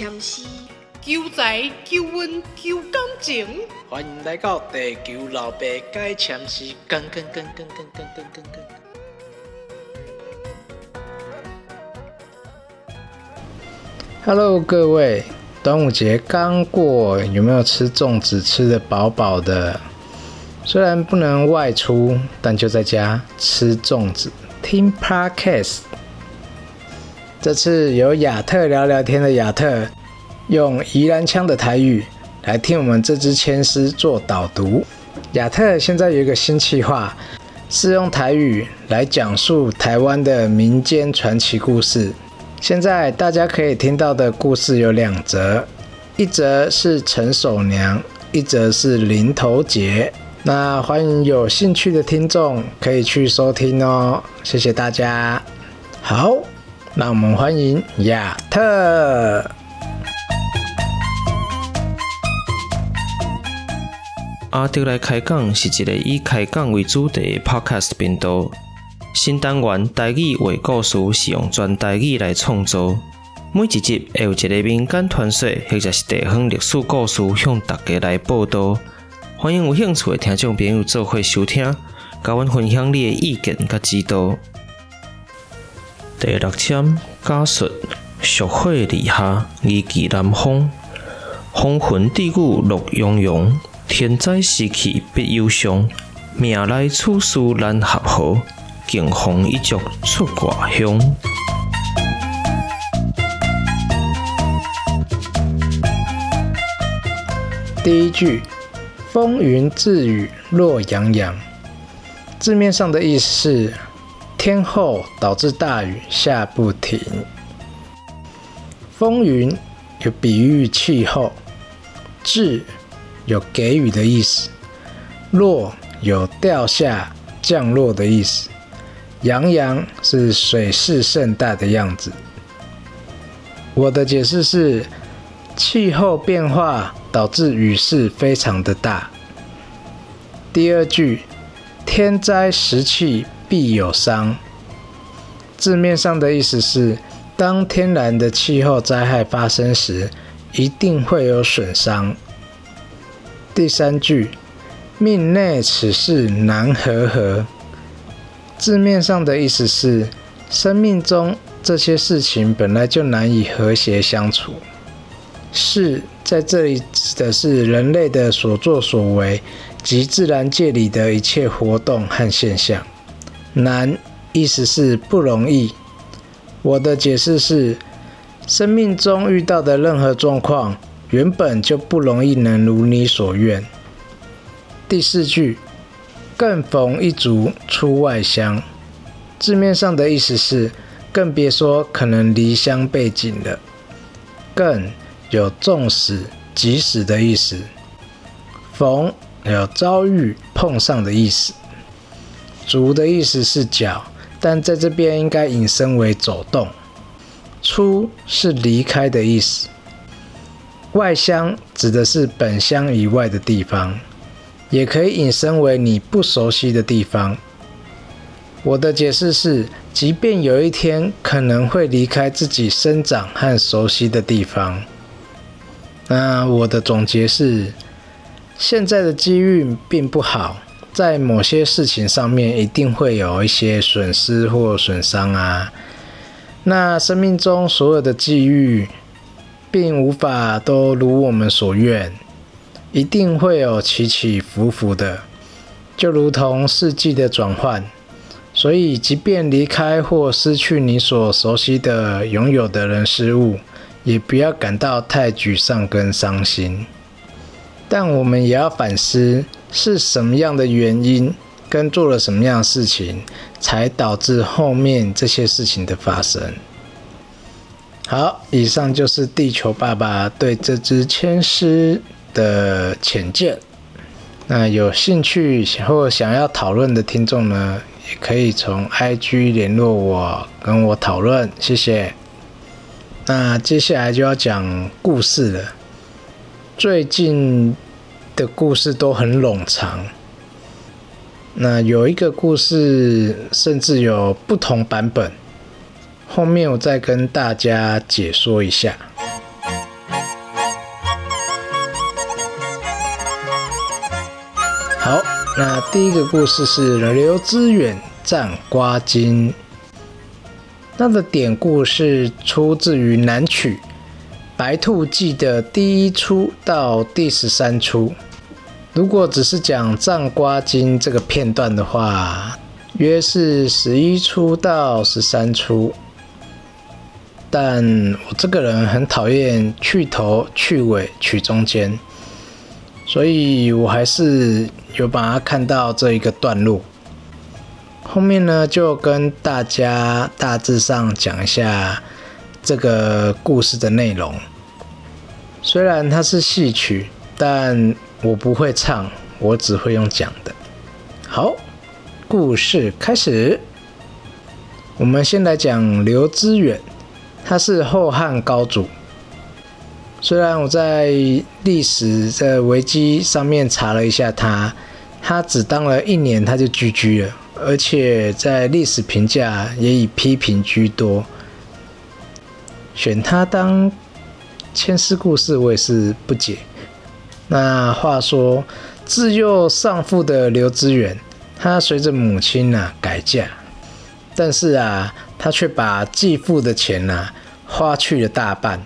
签诗，求财、求运、求感情。欢迎来到地球老爸解签诗，跟跟跟跟跟跟跟跟跟。Hello，各位，端午节刚过，有没有吃粽子吃的饱饱的？虽然不能外出，但就在家吃粽子，听 Podcast。这次由亚特聊聊天的亚特，用宜兰腔的台语来听我们这支签诗做导读。亚特现在有一个新计划，是用台语来讲述台湾的民间传奇故事。现在大家可以听到的故事有两则，一则是陈守娘，一则是林头杰。那欢迎有兴趣的听众可以去收听哦，谢谢大家。好。让我们欢迎亚特。阿德来开讲是一个以开讲为主题的 Podcast 频道。新单元台语为故事是用全台语来创作，每一集会有一个民间传说或者是地方历史故事向大家来报道。欢迎有兴趣的听众朋友做伙收听，甲阮分享你的意见甲指导。第六签家述：俗火立下，二季南风，风云地谷乐融融。天灾时期必忧伤，命来处事难合合，敬风一族出外乡。第一句：风云自雨落洋洋，字面上的意思是。天后导致大雨下不停，风云有比喻气候，至有给予的意思，落有掉下降落的意思，洋洋是水势盛大的样子。我的解释是，气候变化导致雨势非常的大。第二句，天灾时气。必有伤。字面上的意思是，当天然的气候灾害发生时，一定会有损伤。第三句，命内此事难和合。字面上的意思是，生命中这些事情本来就难以和谐相处。是在这里指的是人类的所作所为及自然界里的一切活动和现象。难，意思是不容易。我的解释是，生命中遇到的任何状况，原本就不容易能如你所愿。第四句，更逢一族出外乡，字面上的意思是，更别说可能离乡背井了。更有纵使、即使的意思。逢有遭遇、碰上的意思。足的意思是脚，但在这边应该引申为走动。出是离开的意思。外乡指的是本乡以外的地方，也可以引申为你不熟悉的地方。我的解释是，即便有一天可能会离开自己生长和熟悉的地方。那我的总结是，现在的机遇并不好。在某些事情上面，一定会有一些损失或损伤啊。那生命中所有的际遇，并无法都如我们所愿，一定会有起起伏伏的，就如同四季的转换。所以，即便离开或失去你所熟悉的、拥有的人事物，也不要感到太沮丧跟伤心。但我们也要反思。是什么样的原因跟做了什么样的事情，才导致后面这些事情的发生？好，以上就是地球爸爸对这支签诗的浅见。那有兴趣或想要讨论的听众呢，也可以从 IG 联络我，跟我讨论。谢谢。那接下来就要讲故事了。最近。的故事都很冗长。那有一个故事，甚至有不同版本，后面我再跟大家解说一下。好，那第一个故事是刘知远战瓜金，那的典故是出自于《南曲》。白兔记》的第一出到第十三出。如果只是讲藏瓜经这个片段的话，约是十一出到十三出。但我这个人很讨厌去头、去尾、去中间，所以我还是有把它看到这一个段落。后面呢，就跟大家大致上讲一下这个故事的内容。虽然它是戏曲，但我不会唱，我只会用讲的。好，故事开始。我们先来讲刘知远，他是后汉高祖。虽然我在历史的维基上面查了一下他，他只当了一年，他就居居了。而且在历史评价也以批评居多，选他当牵丝故事，我也是不解。那话说，自幼丧父的刘知远，他随着母亲啊改嫁，但是啊，他却把继父的钱呐花去了大半，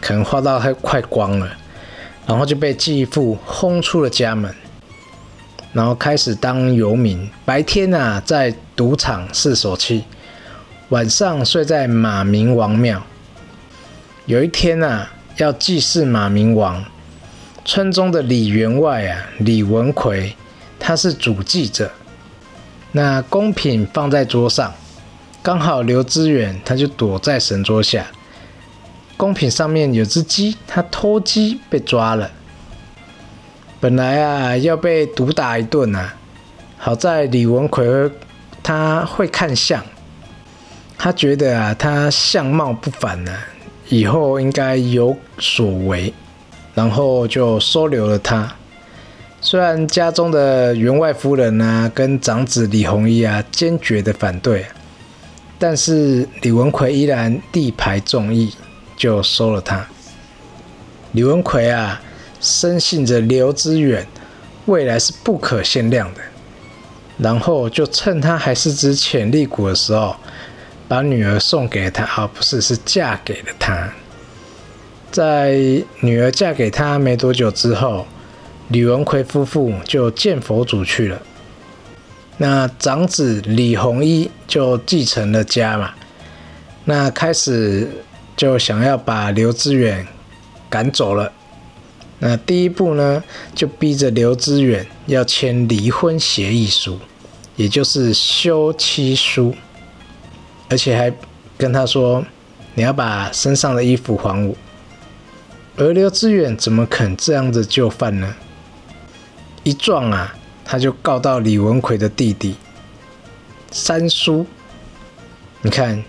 可能花到他快光了，然后就被继父轰出了家门。然后开始当游民，白天啊在赌场试手气，晚上睡在马明王庙。有一天啊，要祭祀马明王，村中的李员外啊，李文奎，他是主祭者。那贡品放在桌上，刚好刘知远他就躲在神桌下。贡品上面有只鸡，他偷鸡被抓了。本来啊要被毒打一顿啊，好在李文奎他会看相，他觉得啊他相貌不凡呢，以后应该有所为，然后就收留了他。虽然家中的员外夫人啊跟长子李弘一啊坚决的反对，但是李文奎依然力排众议，就收了他。李文奎啊。深信着刘知远未来是不可限量的，然后就趁他还是只潜力股的时候，把女儿送给他，而不是是嫁给了他。在女儿嫁给他没多久之后，李文奎夫妇就见佛祖去了。那长子李弘一就继承了家嘛，那开始就想要把刘知远赶走了。那第一步呢，就逼着刘知远要签离婚协议书，也就是休妻书，而且还跟他说：“你要把身上的衣服还我。”而刘志远怎么肯这样子就范呢？一撞啊，他就告到李文奎的弟弟三叔。你看，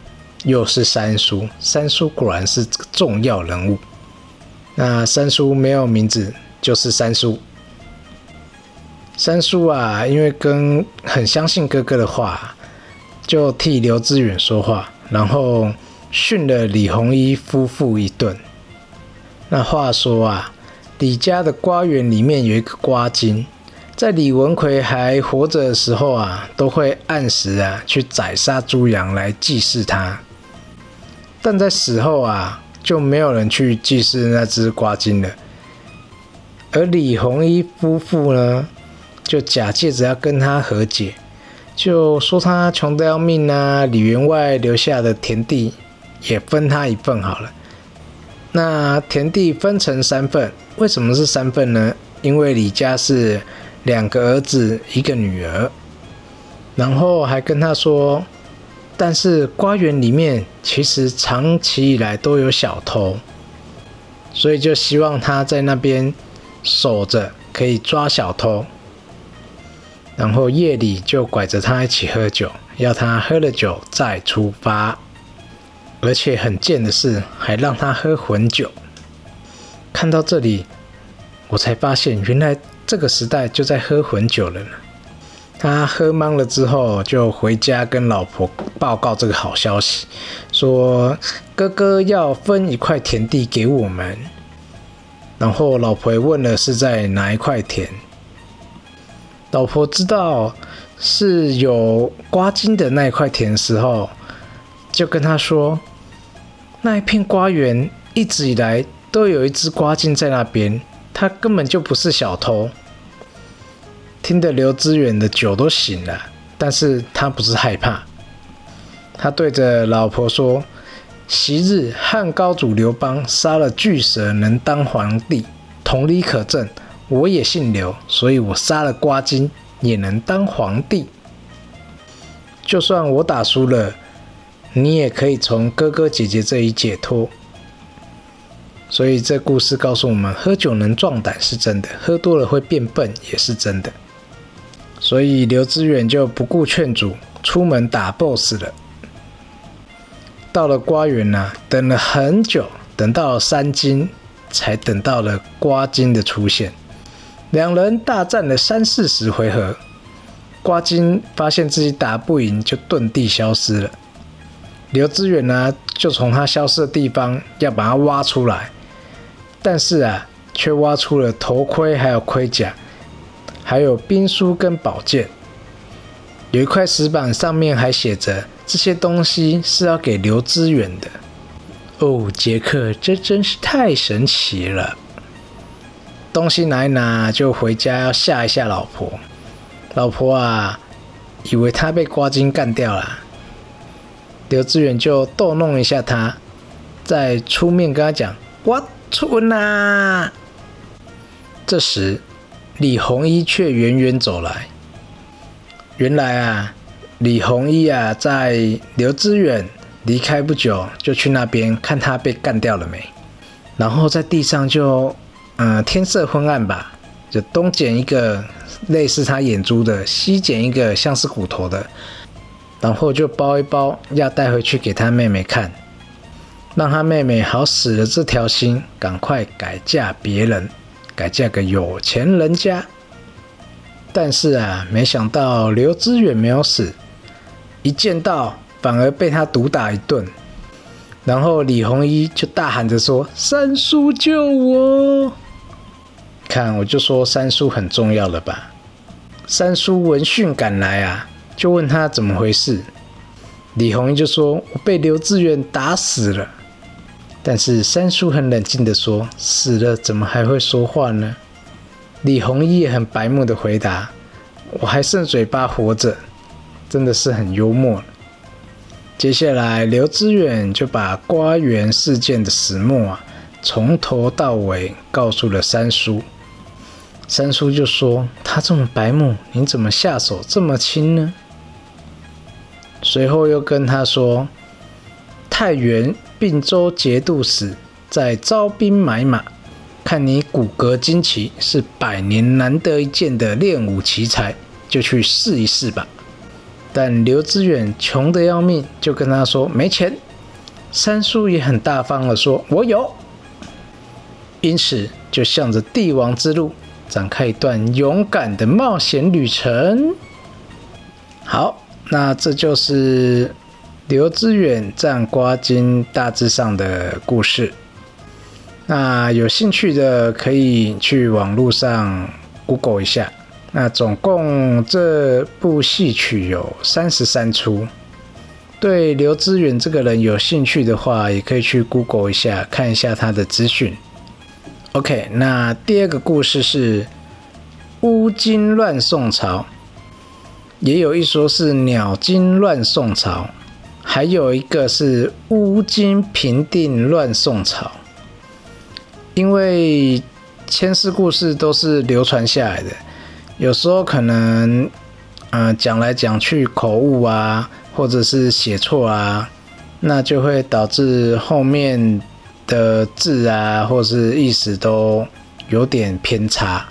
又是三叔，三叔果然是个重要人物。那三叔没有名字，就是三叔。三叔啊，因为跟很相信哥哥的话，就替刘知远说话，然后训了李弘一夫妇一顿。那话说啊，李家的瓜园里面有一个瓜精，在李文奎还活着的时候啊，都会按时啊去宰杀猪羊来祭祀他，但在死后啊。就没有人去祭祀那只瓜精了，而李弘一夫妇呢，就假借着要跟他和解，就说他穷得要命啊，李员外留下的田地也分他一份好了。那田地分成三份，为什么是三份呢？因为李家是两个儿子一个女儿，然后还跟他说。但是瓜园里面其实长期以来都有小偷，所以就希望他在那边守着，可以抓小偷。然后夜里就拐着他一起喝酒，要他喝了酒再出发。而且很贱的是，还让他喝混酒。看到这里，我才发现原来这个时代就在喝混酒了呢。他喝懵了之后，就回家跟老婆报告这个好消息，说哥哥要分一块田地给我们。然后老婆问了是在哪一块田，老婆知道是有瓜金的那一块田时候，就跟他说，那一片瓜园一直以来都有一只瓜金在那边，他根本就不是小偷。听得刘知远的酒都醒了，但是他不是害怕，他对着老婆说：“昔日汉高祖刘邦杀了巨蛇，能当皇帝，同理可证。我也姓刘，所以我杀了瓜金也能当皇帝。就算我打输了，你也可以从哥哥姐姐这里解脱。”所以这故事告诉我们，喝酒能壮胆是真的，喝多了会变笨也是真的。所以刘知远就不顾劝阻，出门打 BOSS 了。到了瓜园呢，等了很久，等到了三金，才等到了瓜金的出现。两人大战了三四十回合，瓜金发现自己打不赢，就遁地消失了。刘知远呢，就从他消失的地方要把他挖出来，但是啊，却挖出了头盔还有盔甲。还有兵书跟宝剑，有一块石板，上面还写着这些东西是要给刘知远的。哦，杰克，这真是太神奇了！东西拿一拿就回家要吓一吓老婆。老婆啊，以为他被瓜金干掉了。刘志远就逗弄一下他，再出面跟他讲：“我出啦！”这时。李弘一却远远走来。原来啊，李弘一啊，在刘志远离开不久，就去那边看他被干掉了没。然后在地上就，嗯，天色昏暗吧，就东捡一个类似他眼珠的，西捡一个像是骨头的，然后就包一包，要带回去给他妹妹看，让他妹妹好死了这条心，赶快改嫁别人。改嫁个有钱人家，但是啊，没想到刘知远没有死，一见到反而被他毒打一顿。然后李弘一就大喊着说：“三叔救我！”看，我就说三叔很重要了吧？三叔闻讯赶来啊，就问他怎么回事。李弘一就说：“我被刘志远打死了。”但是三叔很冷静的说：“死了怎么还会说话呢？”李弘毅也很白目的回答：“我还剩嘴巴活着，真的是很幽默。”接下来刘志远就把瓜园事件的始末啊，从头到尾告诉了三叔。三叔就说：“他这么白目，你怎么下手这么轻呢？”随后又跟他说：“太原。”并州节度使在招兵买马，看你骨骼惊奇，是百年难得一见的练武奇才，就去试一试吧。但刘知远穷得要命，就跟他说没钱。三叔也很大方的说，我有。因此就向着帝王之路展开一段勇敢的冒险旅程。好，那这就是。刘知远战瓜金大致上的故事，那有兴趣的可以去网络上 Google 一下。那总共这部戏曲有三十三出，对刘知远这个人有兴趣的话，也可以去 Google 一下，看一下他的资讯。OK，那第二个故事是乌金乱宋朝，也有一说是鸟金乱宋朝。还有一个是乌金平定乱宋朝，因为前世故事都是流传下来的，有时候可能，嗯，讲来讲去口误啊，或者是写错啊，那就会导致后面的字啊，或是意思都有点偏差。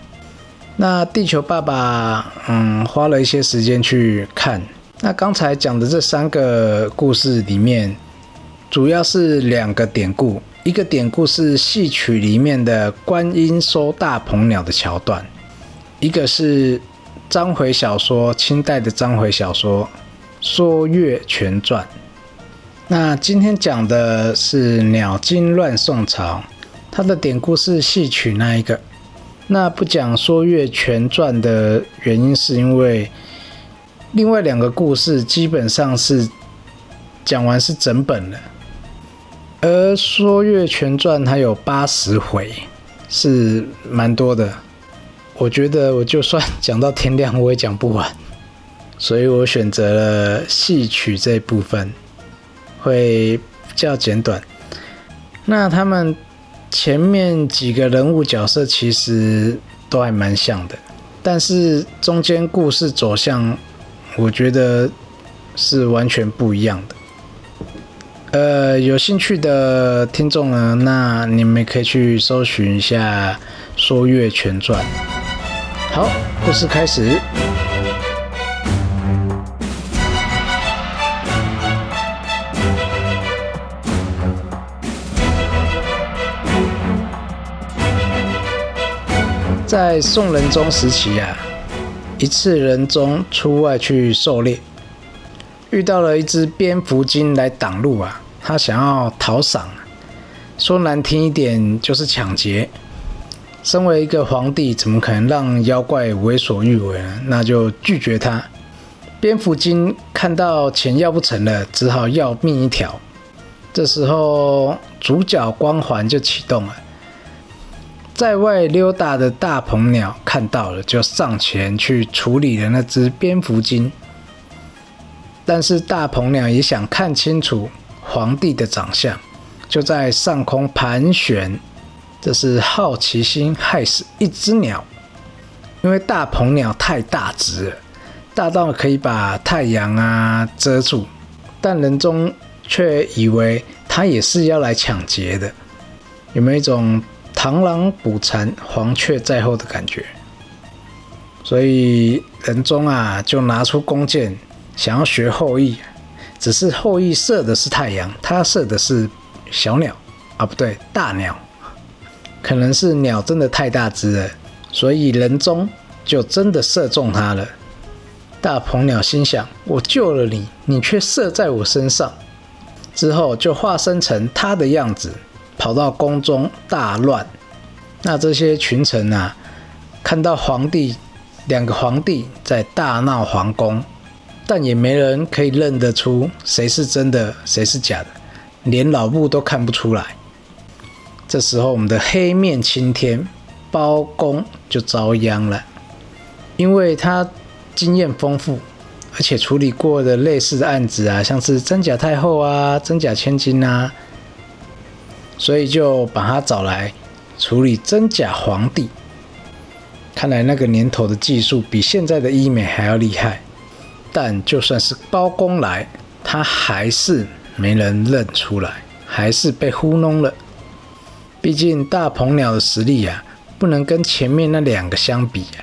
那地球爸爸，嗯，花了一些时间去看。那刚才讲的这三个故事里面，主要是两个典故。一个典故是戏曲里面的观音收大鹏鸟的桥段，一个是章回小说，清代的章回小说《说岳全传》。那今天讲的是鸟惊乱宋朝，它的典故是戏曲那一个。那不讲《说岳全传》的原因，是因为另外两个故事基本上是讲完是整本了，而《说岳全传》它有八十回，是蛮多的。我觉得我就算讲到天亮，我也讲不完，所以我选择了戏曲这部分，会比较简短。那他们。前面几个人物角色其实都还蛮像的，但是中间故事走向，我觉得是完全不一样的。呃，有兴趣的听众呢，那你们可以去搜寻一下《说岳全传》。好，故事开始。在宋仁宗时期啊，一次仁宗出外去狩猎，遇到了一只蝙蝠精来挡路啊，他想要讨赏，说难听一点就是抢劫。身为一个皇帝，怎么可能让妖怪为所欲为呢？那就拒绝他。蝙蝠精看到钱要不成了，只好要命一条。这时候主角光环就启动了。在外溜达的大鹏鸟看到了，就上前去处理了那只蝙蝠精。但是大鹏鸟也想看清楚皇帝的长相，就在上空盘旋。这是好奇心害死一只鸟，因为大鹏鸟太大只了，大到可以把太阳啊遮住。但人中却以为它也是要来抢劫的，有没有一种？螳螂捕蝉，黄雀在后的感觉，所以仁宗啊就拿出弓箭，想要学后羿，只是后羿射的是太阳，他射的是小鸟啊，不对，大鸟，可能是鸟真的太大只了，所以仁宗就真的射中他了。大鹏鸟心想：我救了你，你却射在我身上，之后就化身成他的样子。跑到宫中大乱，那这些群臣啊，看到皇帝两个皇帝在大闹皇宫，但也没人可以认得出谁是真的，谁是假的，连老布都看不出来。这时候，我们的黑面青天包公就遭殃了，因为他经验丰富，而且处理过的类似的案子啊，像是真假太后啊、真假千金啊。所以就把他找来处理真假皇帝。看来那个年头的技术比现在的医美还要厉害。但就算是包公来，他还是没人认出来，还是被糊弄了。毕竟大鹏鸟的实力啊，不能跟前面那两个相比啊。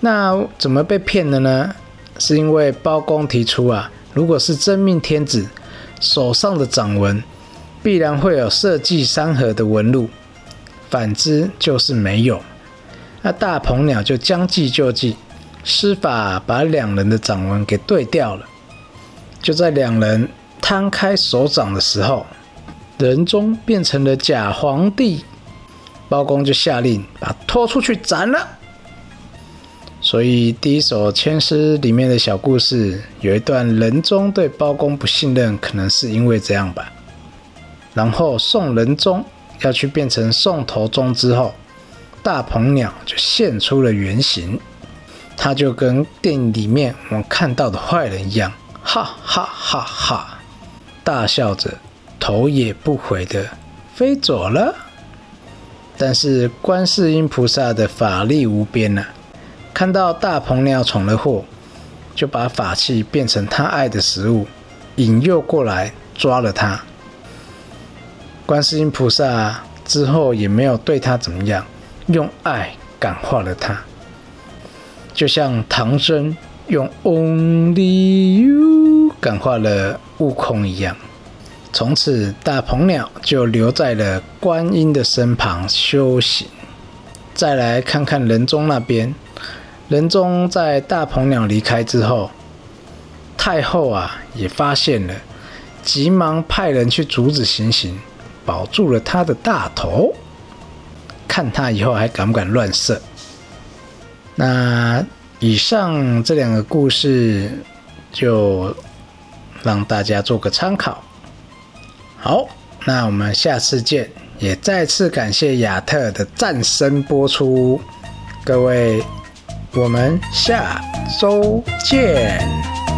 那怎么被骗的呢？是因为包公提出啊，如果是真命天子手上的掌纹。必然会有设计山河的纹路，反之就是没有。那大鹏鸟就将计就计，施法把两人的掌纹给对掉了。就在两人摊开手掌的时候，人中变成了假皇帝，包公就下令把拖出去斩了。所以第一首千诗里面的小故事有一段人中对包公不信任，可能是因为这样吧。然后宋仁宗要去变成宋头宗之后，大鹏鸟就现出了原形，他就跟电影里面我们看到的坏人一样，哈哈哈哈，大笑着，头也不回的飞走了。但是观世音菩萨的法力无边呐，看到大鹏鸟闯了祸，就把法器变成他爱的食物，引诱过来抓了他。观世音菩萨之后也没有对他怎么样，用爱感化了他，就像唐僧用 Only You 感化了悟空一样。从此，大鹏鸟就留在了观音的身旁修行。再来看看仁宗那边，仁宗在大鹏鸟离开之后，太后啊也发现了，急忙派人去阻止行刑。保住了他的大头，看他以后还敢不敢乱射。那以上这两个故事就让大家做个参考。好，那我们下次见，也再次感谢亚特的战声播出，各位，我们下周见。